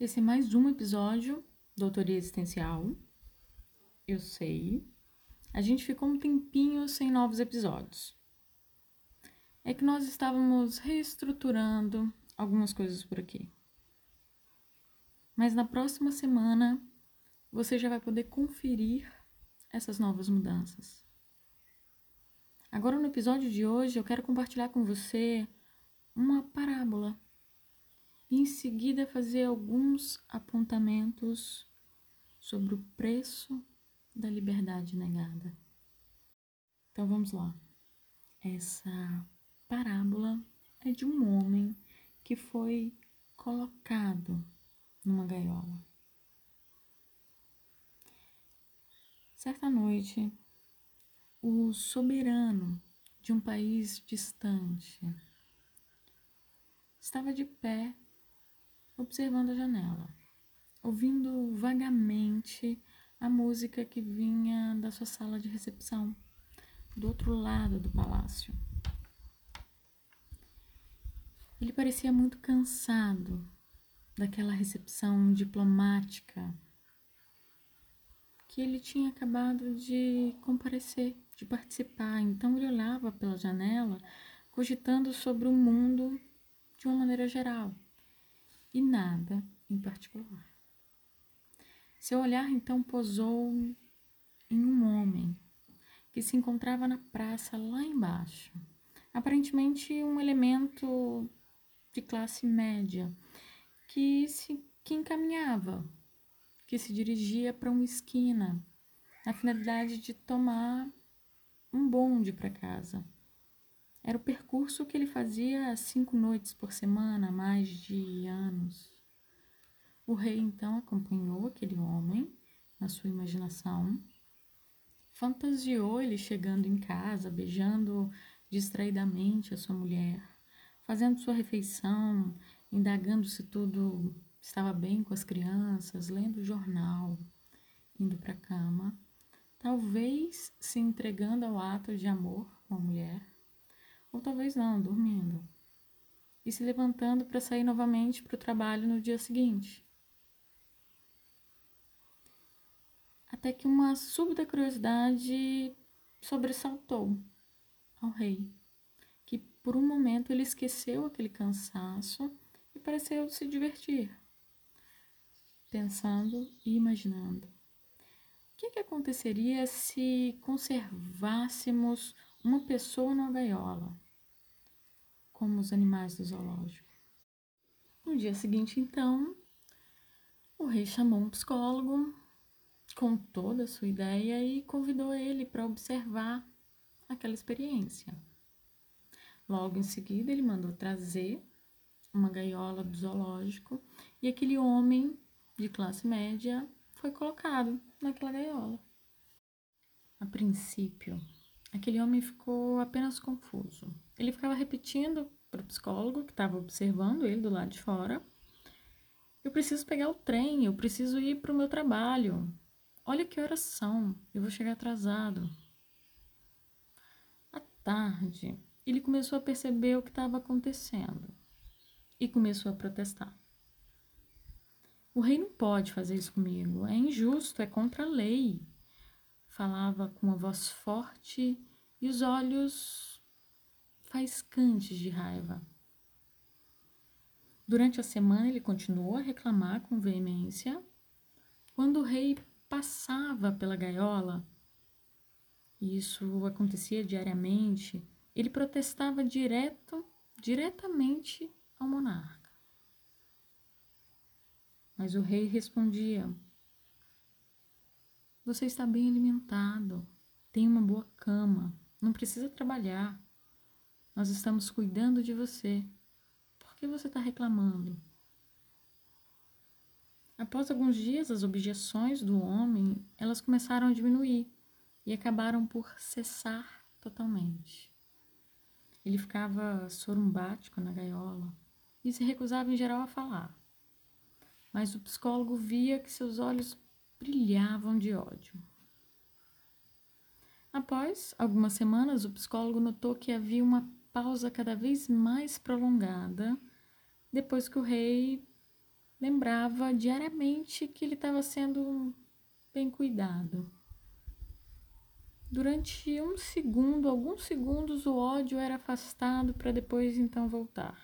Esse é mais um episódio do Autoria Existencial. Eu sei. A gente ficou um tempinho sem novos episódios. É que nós estávamos reestruturando algumas coisas por aqui. Mas na próxima semana você já vai poder conferir essas novas mudanças. Agora, no episódio de hoje, eu quero compartilhar com você uma parábola e em seguida fazer alguns apontamentos sobre o preço da liberdade negada. Então vamos lá. Essa parábola é de um homem que foi colocado numa gaiola. Certa noite, o soberano de um país distante estava de pé observando a janela, ouvindo vagamente a música que vinha da sua sala de recepção, do outro lado do palácio. Ele parecia muito cansado daquela recepção diplomática que ele tinha acabado de comparecer, de participar. Então ele olhava pela janela, cogitando sobre o mundo de uma maneira geral e nada em particular. Seu olhar então posou em um homem que se encontrava na praça lá embaixo, aparentemente um elemento de classe média que se que encaminhava, que se dirigia para uma esquina, na finalidade de tomar um bonde para casa. Era o percurso que ele fazia cinco noites por semana há mais de anos. O rei então acompanhou aquele homem na sua imaginação, fantasiou ele chegando em casa, beijando distraidamente a sua mulher, fazendo sua refeição, indagando se tudo estava bem com as crianças, lendo o jornal, indo para a cama, talvez se entregando ao ato de amor com a mulher ou talvez não, dormindo, e se levantando para sair novamente para o trabalho no dia seguinte. Até que uma súbita curiosidade sobressaltou ao rei, que por um momento ele esqueceu aquele cansaço e pareceu se divertir, pensando e imaginando. O que, que aconteceria se conservássemos uma pessoa numa gaiola, como os animais do zoológico. No dia seguinte, então, o rei chamou um psicólogo, contou da sua ideia e convidou ele para observar aquela experiência. Logo em seguida, ele mandou trazer uma gaiola do zoológico e aquele homem de classe média foi colocado naquela gaiola. A princípio, Aquele homem ficou apenas confuso. Ele ficava repetindo para o psicólogo que estava observando ele do lado de fora: Eu preciso pegar o trem, eu preciso ir para o meu trabalho. Olha que horas são, eu vou chegar atrasado. À tarde, ele começou a perceber o que estava acontecendo e começou a protestar. O rei não pode fazer isso comigo, é injusto, é contra a lei falava com uma voz forte e os olhos faiscantes de raiva. Durante a semana ele continuou a reclamar com veemência. Quando o rei passava pela gaiola, e isso acontecia diariamente, ele protestava direto, diretamente ao monarca. Mas o rei respondia: você está bem alimentado, tem uma boa cama, não precisa trabalhar. Nós estamos cuidando de você. Por que você está reclamando? Após alguns dias, as objeções do homem, elas começaram a diminuir e acabaram por cessar totalmente. Ele ficava sorumbático na gaiola e se recusava em geral a falar. Mas o psicólogo via que seus olhos brilhavam de ódio. Após algumas semanas, o psicólogo notou que havia uma pausa cada vez mais prolongada depois que o rei lembrava diariamente que ele estava sendo bem cuidado. Durante um segundo, alguns segundos, o ódio era afastado para depois então voltar.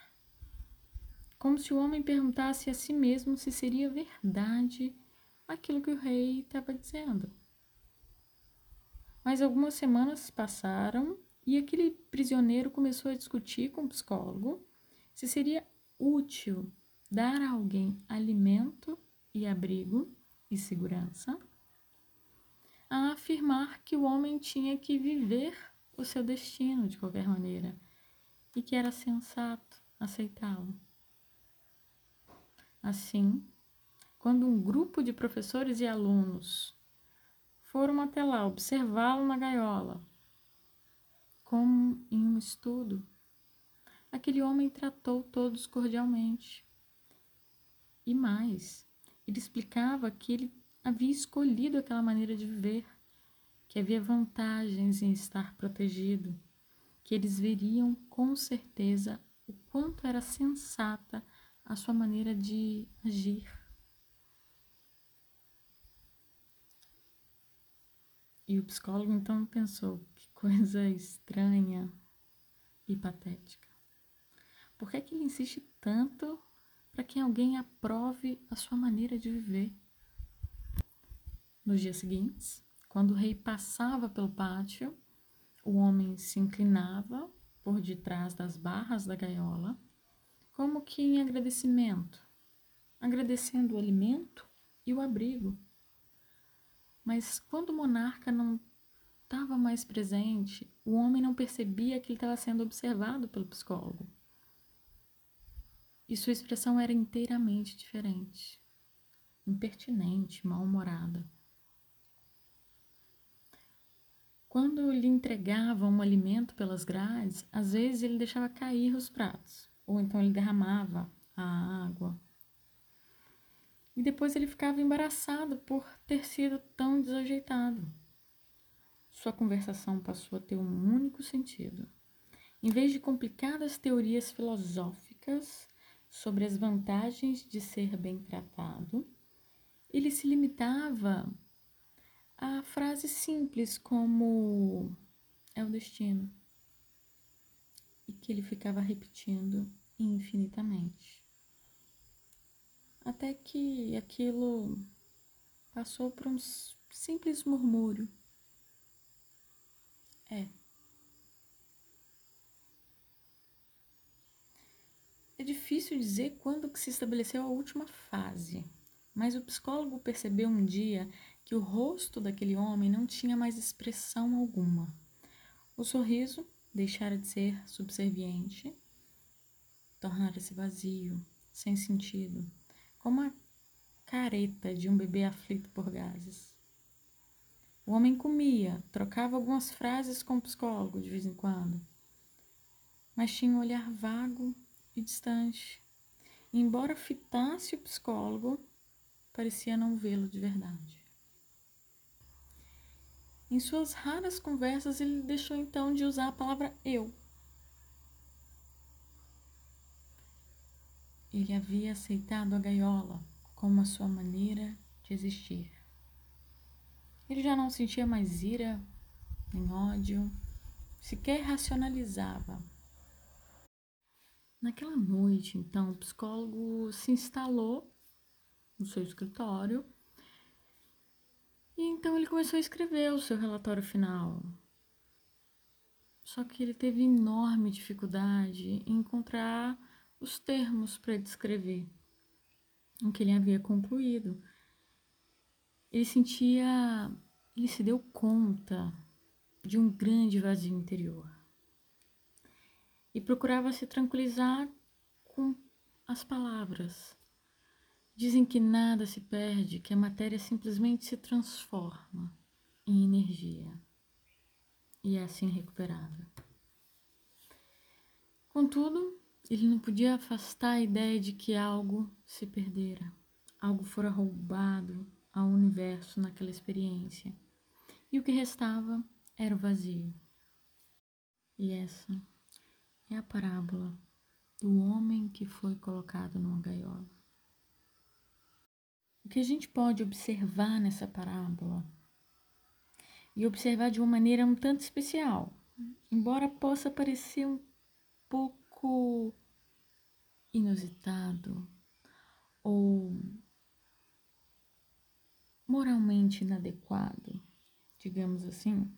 Como se o homem perguntasse a si mesmo se seria verdade aquilo que o rei estava dizendo. Mas algumas semanas passaram e aquele prisioneiro começou a discutir com o psicólogo se seria útil dar a alguém alimento e abrigo e segurança a afirmar que o homem tinha que viver o seu destino de qualquer maneira e que era sensato aceitá-lo. Assim, quando um grupo de professores e alunos foram até lá observá-lo na gaiola, como em um estudo, aquele homem tratou todos cordialmente. E mais, ele explicava que ele havia escolhido aquela maneira de viver, que havia vantagens em estar protegido, que eles veriam com certeza o quanto era sensata a sua maneira de agir. E o psicólogo então pensou: que coisa estranha e patética. Por que, é que ele insiste tanto para que alguém aprove a sua maneira de viver? Nos dias seguintes, quando o rei passava pelo pátio, o homem se inclinava por detrás das barras da gaiola, como que em agradecimento, agradecendo o alimento e o abrigo. Mas quando o monarca não estava mais presente, o homem não percebia que ele estava sendo observado pelo psicólogo. E sua expressão era inteiramente diferente, impertinente, mal-humorada. Quando lhe entregavam um alimento pelas grades, às vezes ele deixava cair os pratos, ou então ele derramava a água. E depois ele ficava embaraçado por ter sido tão desajeitado. Sua conversação passou a ter um único sentido. Em vez de complicadas teorias filosóficas sobre as vantagens de ser bem tratado, ele se limitava a frase simples como é o destino e que ele ficava repetindo infinitamente. Até que aquilo passou por um simples murmúrio. É. É difícil dizer quando que se estabeleceu a última fase, mas o psicólogo percebeu um dia que o rosto daquele homem não tinha mais expressão alguma. O sorriso deixara de ser subserviente, tornara-se vazio, sem sentido, como a careta de um bebê aflito por gases. O homem comia, trocava algumas frases com o psicólogo de vez em quando, mas tinha um olhar vago e distante. Embora fitasse o psicólogo, parecia não vê-lo de verdade. Em suas raras conversas, ele deixou então de usar a palavra eu. Ele havia aceitado a gaiola como a sua maneira de existir. Ele já não sentia mais ira nem ódio, sequer racionalizava. Naquela noite, então, o psicólogo se instalou no seu escritório e então ele começou a escrever o seu relatório final. Só que ele teve enorme dificuldade em encontrar os termos para descrever o que ele havia concluído. Ele sentia, ele se deu conta de um grande vazio interior e procurava se tranquilizar com as palavras Dizem que nada se perde, que a matéria simplesmente se transforma em energia e é assim recuperada. Contudo, ele não podia afastar a ideia de que algo se perdera, algo fora roubado ao universo naquela experiência, e o que restava era o vazio. E essa é a parábola do homem que foi colocado numa gaiola. O que a gente pode observar nessa parábola e observar de uma maneira um tanto especial, embora possa parecer um pouco inusitado ou moralmente inadequado, digamos assim,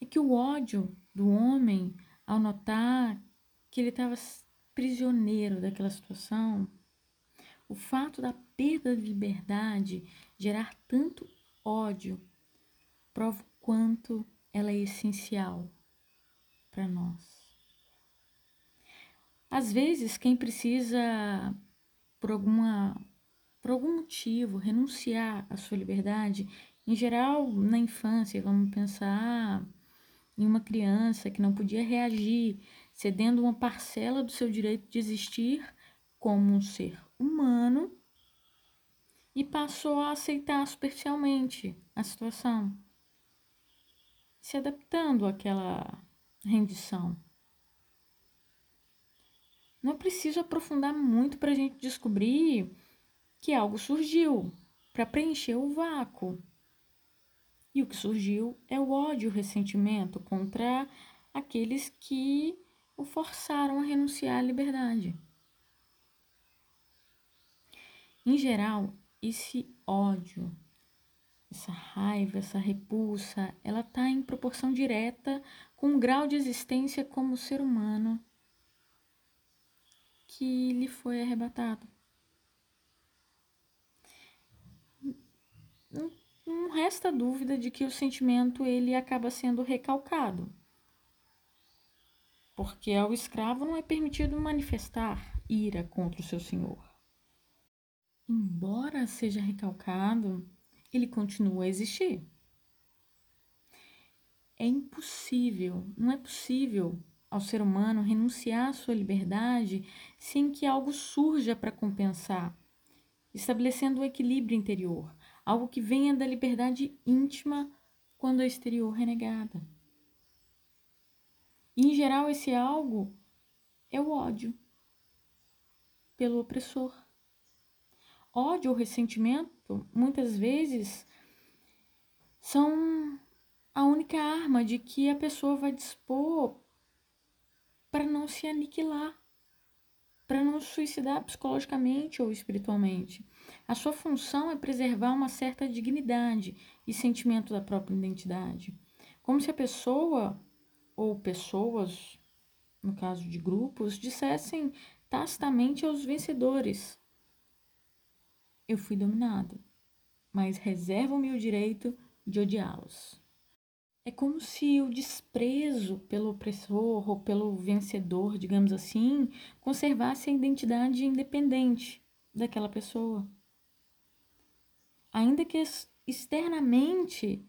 é que o ódio do homem, ao notar que ele estava prisioneiro daquela situação, o fato da perda de liberdade gerar tanto ódio prova o quanto ela é essencial para nós. Às vezes, quem precisa, por, alguma, por algum motivo, renunciar à sua liberdade, em geral, na infância, vamos pensar em uma criança que não podia reagir, cedendo uma parcela do seu direito de existir como um ser humano e passou a aceitar superficialmente a situação, se adaptando àquela rendição. Não é preciso aprofundar muito para a gente descobrir que algo surgiu para preencher o vácuo. E o que surgiu é o ódio o ressentimento contra aqueles que o forçaram a renunciar à liberdade. Em geral, esse ódio, essa raiva, essa repulsa, ela está em proporção direta com o grau de existência como ser humano que lhe foi arrebatado. Não, resta dúvida de que o sentimento ele acaba sendo recalcado. Porque ao escravo não é permitido manifestar ira contra o seu senhor. Embora seja recalcado, ele continua a existir. É impossível, não é possível ao ser humano renunciar à sua liberdade sem que algo surja para compensar, estabelecendo o um equilíbrio interior, algo que venha da liberdade íntima quando a exterior renegada. E, em geral, esse algo é o ódio pelo opressor. Ódio ou ressentimento, muitas vezes, são a única arma de que a pessoa vai dispor para não se aniquilar, para não se suicidar psicologicamente ou espiritualmente. A sua função é preservar uma certa dignidade e sentimento da própria identidade. Como se a pessoa ou pessoas, no caso de grupos, dissessem tacitamente aos vencedores: Eu fui dominado, mas reservo-me o direito de odiá-los. É como se o desprezo pelo opressor ou pelo vencedor, digamos assim, conservasse a identidade independente daquela pessoa. Ainda que externamente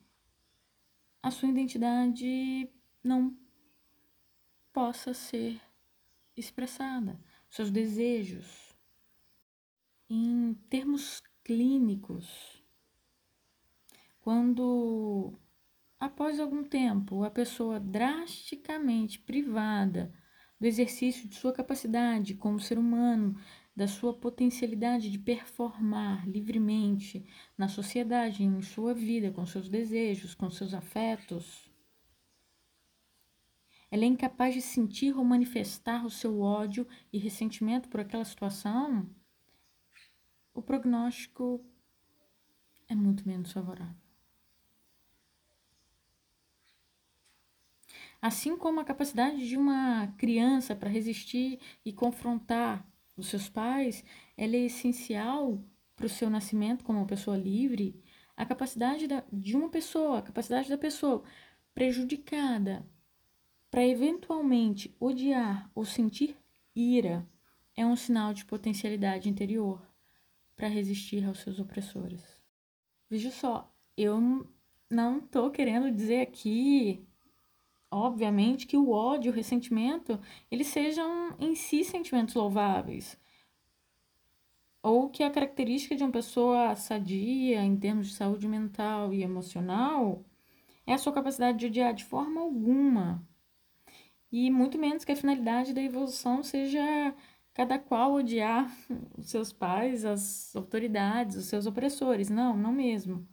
a sua identidade não possa ser expressada, seus desejos. Em termos clínicos, quando Após algum tempo, a pessoa drasticamente privada do exercício de sua capacidade como ser humano, da sua potencialidade de performar livremente na sociedade, em sua vida, com seus desejos, com seus afetos. Ela é incapaz de sentir ou manifestar o seu ódio e ressentimento por aquela situação. O prognóstico é muito menos favorável. Assim como a capacidade de uma criança para resistir e confrontar os seus pais, ela é essencial para o seu nascimento como uma pessoa livre. A capacidade da, de uma pessoa, a capacidade da pessoa prejudicada para eventualmente odiar ou sentir ira é um sinal de potencialidade interior para resistir aos seus opressores. Veja só, eu não estou querendo dizer aqui obviamente, que o ódio, o ressentimento, eles sejam em si sentimentos louváveis. Ou que a característica de uma pessoa sadia em termos de saúde mental e emocional é a sua capacidade de odiar de forma alguma. E muito menos que a finalidade da evolução seja cada qual odiar os seus pais, as autoridades, os seus opressores. Não, não mesmo.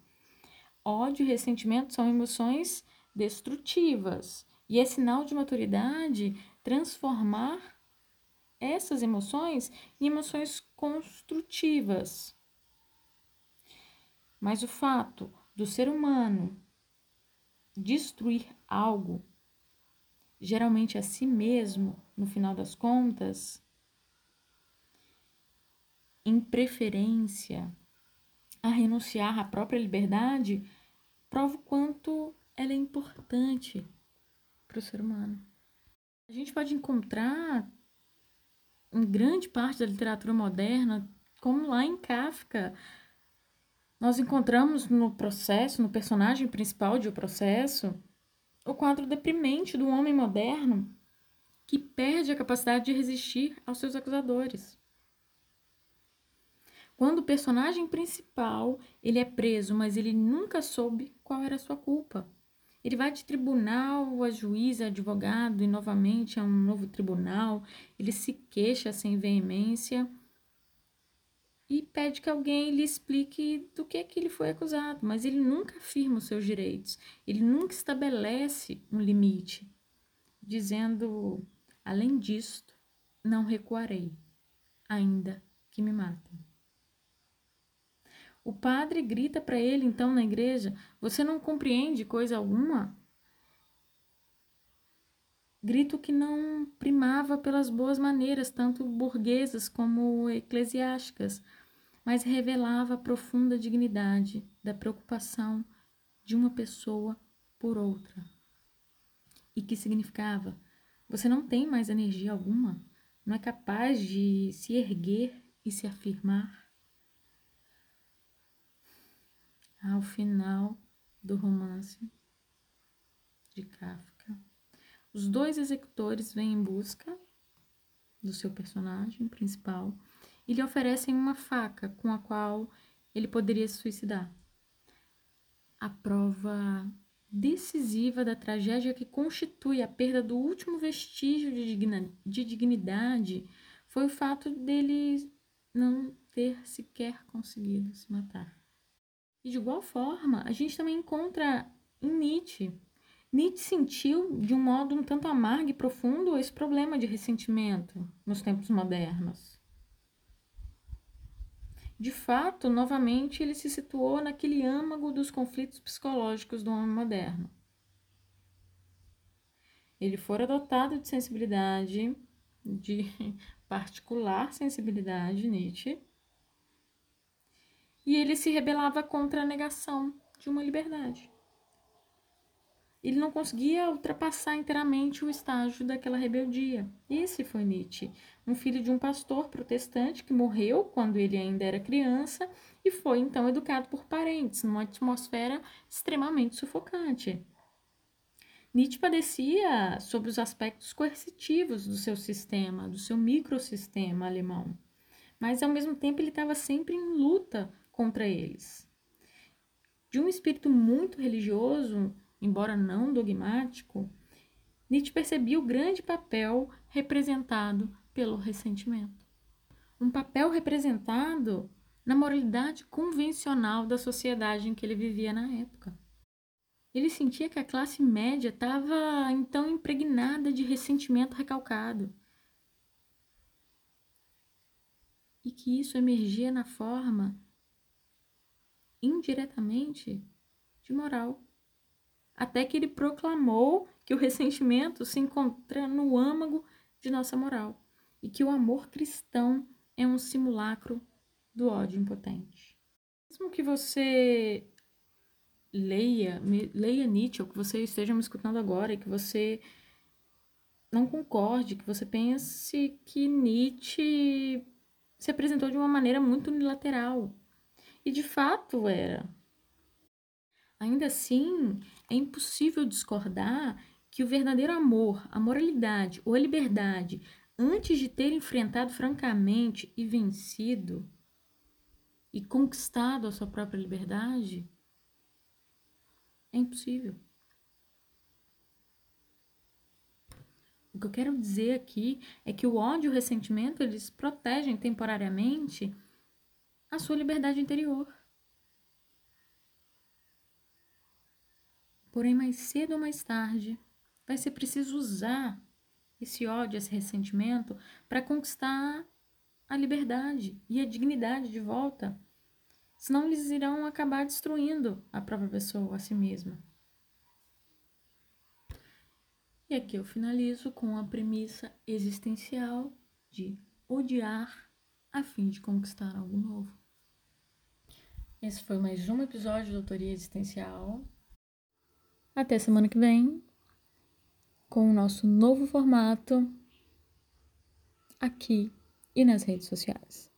Ódio e ressentimento são emoções destrutivas. E é sinal de maturidade transformar essas emoções em emoções construtivas. Mas o fato do ser humano destruir algo, geralmente a si mesmo, no final das contas, em preferência a renunciar à própria liberdade, prova o quanto ela é importante para o ser humano. A gente pode encontrar em grande parte da literatura moderna, como lá em Kafka, nós encontramos no processo, no personagem principal de O Processo, o quadro deprimente do homem moderno que perde a capacidade de resistir aos seus acusadores. Quando o personagem principal, ele é preso, mas ele nunca soube qual era a sua culpa. Ele vai de tribunal a juiz, a advogado e novamente a um novo tribunal. Ele se queixa sem veemência e pede que alguém lhe explique do que que ele foi acusado, mas ele nunca afirma os seus direitos. Ele nunca estabelece um limite, dizendo: além disto, não recuarei, ainda que me matem. O padre grita para ele então na igreja: Você não compreende coisa alguma? Grito que não primava pelas boas maneiras, tanto burguesas como eclesiásticas, mas revelava a profunda dignidade da preocupação de uma pessoa por outra. E que significava: você não tem mais energia alguma, não é capaz de se erguer e se afirmar ao final do romance de Kafka. Os dois executores vêm em busca do seu personagem principal e lhe oferecem uma faca com a qual ele poderia se suicidar. A prova decisiva da tragédia que constitui a perda do último vestígio de dignidade foi o fato dele não ter sequer conseguido se matar. E de igual forma, a gente também encontra em Nietzsche. Nietzsche sentiu, de um modo um tanto amargo e profundo, esse problema de ressentimento nos tempos modernos. De fato, novamente, ele se situou naquele âmago dos conflitos psicológicos do homem moderno. Ele fora dotado de sensibilidade, de particular sensibilidade, Nietzsche, e ele se rebelava contra a negação de uma liberdade. Ele não conseguia ultrapassar inteiramente o estágio daquela rebeldia. Esse foi Nietzsche, um filho de um pastor protestante que morreu quando ele ainda era criança e foi então educado por parentes, numa atmosfera extremamente sufocante. Nietzsche padecia sobre os aspectos coercitivos do seu sistema, do seu microsistema alemão. Mas, ao mesmo tempo, ele estava sempre em luta contra eles. De um espírito muito religioso, embora não dogmático, Nietzsche percebia o grande papel representado pelo ressentimento. Um papel representado na moralidade convencional da sociedade em que ele vivia na época. Ele sentia que a classe média estava então impregnada de ressentimento recalcado. E que isso emergia na forma indiretamente de moral. Até que ele proclamou que o ressentimento se encontra no âmago de nossa moral e que o amor cristão é um simulacro do ódio impotente. Mesmo que você leia, leia Nietzsche, ou que você esteja me escutando agora e que você não concorde, que você pense que Nietzsche se apresentou de uma maneira muito unilateral, e de fato era. Ainda assim, é impossível discordar que o verdadeiro amor, a moralidade ou a liberdade, antes de ter enfrentado francamente e vencido e conquistado a sua própria liberdade, é impossível. O que eu quero dizer aqui é que o ódio e o ressentimento, eles protegem temporariamente a sua liberdade interior. Porém, mais cedo ou mais tarde, vai ser preciso usar esse ódio, esse ressentimento para conquistar a liberdade e a dignidade de volta. Senão eles irão acabar destruindo a própria pessoa, a si mesma. E aqui eu finalizo com a premissa existencial de odiar a fim de conquistar algo novo. Esse foi mais um episódio de Doutoria Existencial. Até semana que vem com o nosso novo formato aqui e nas redes sociais.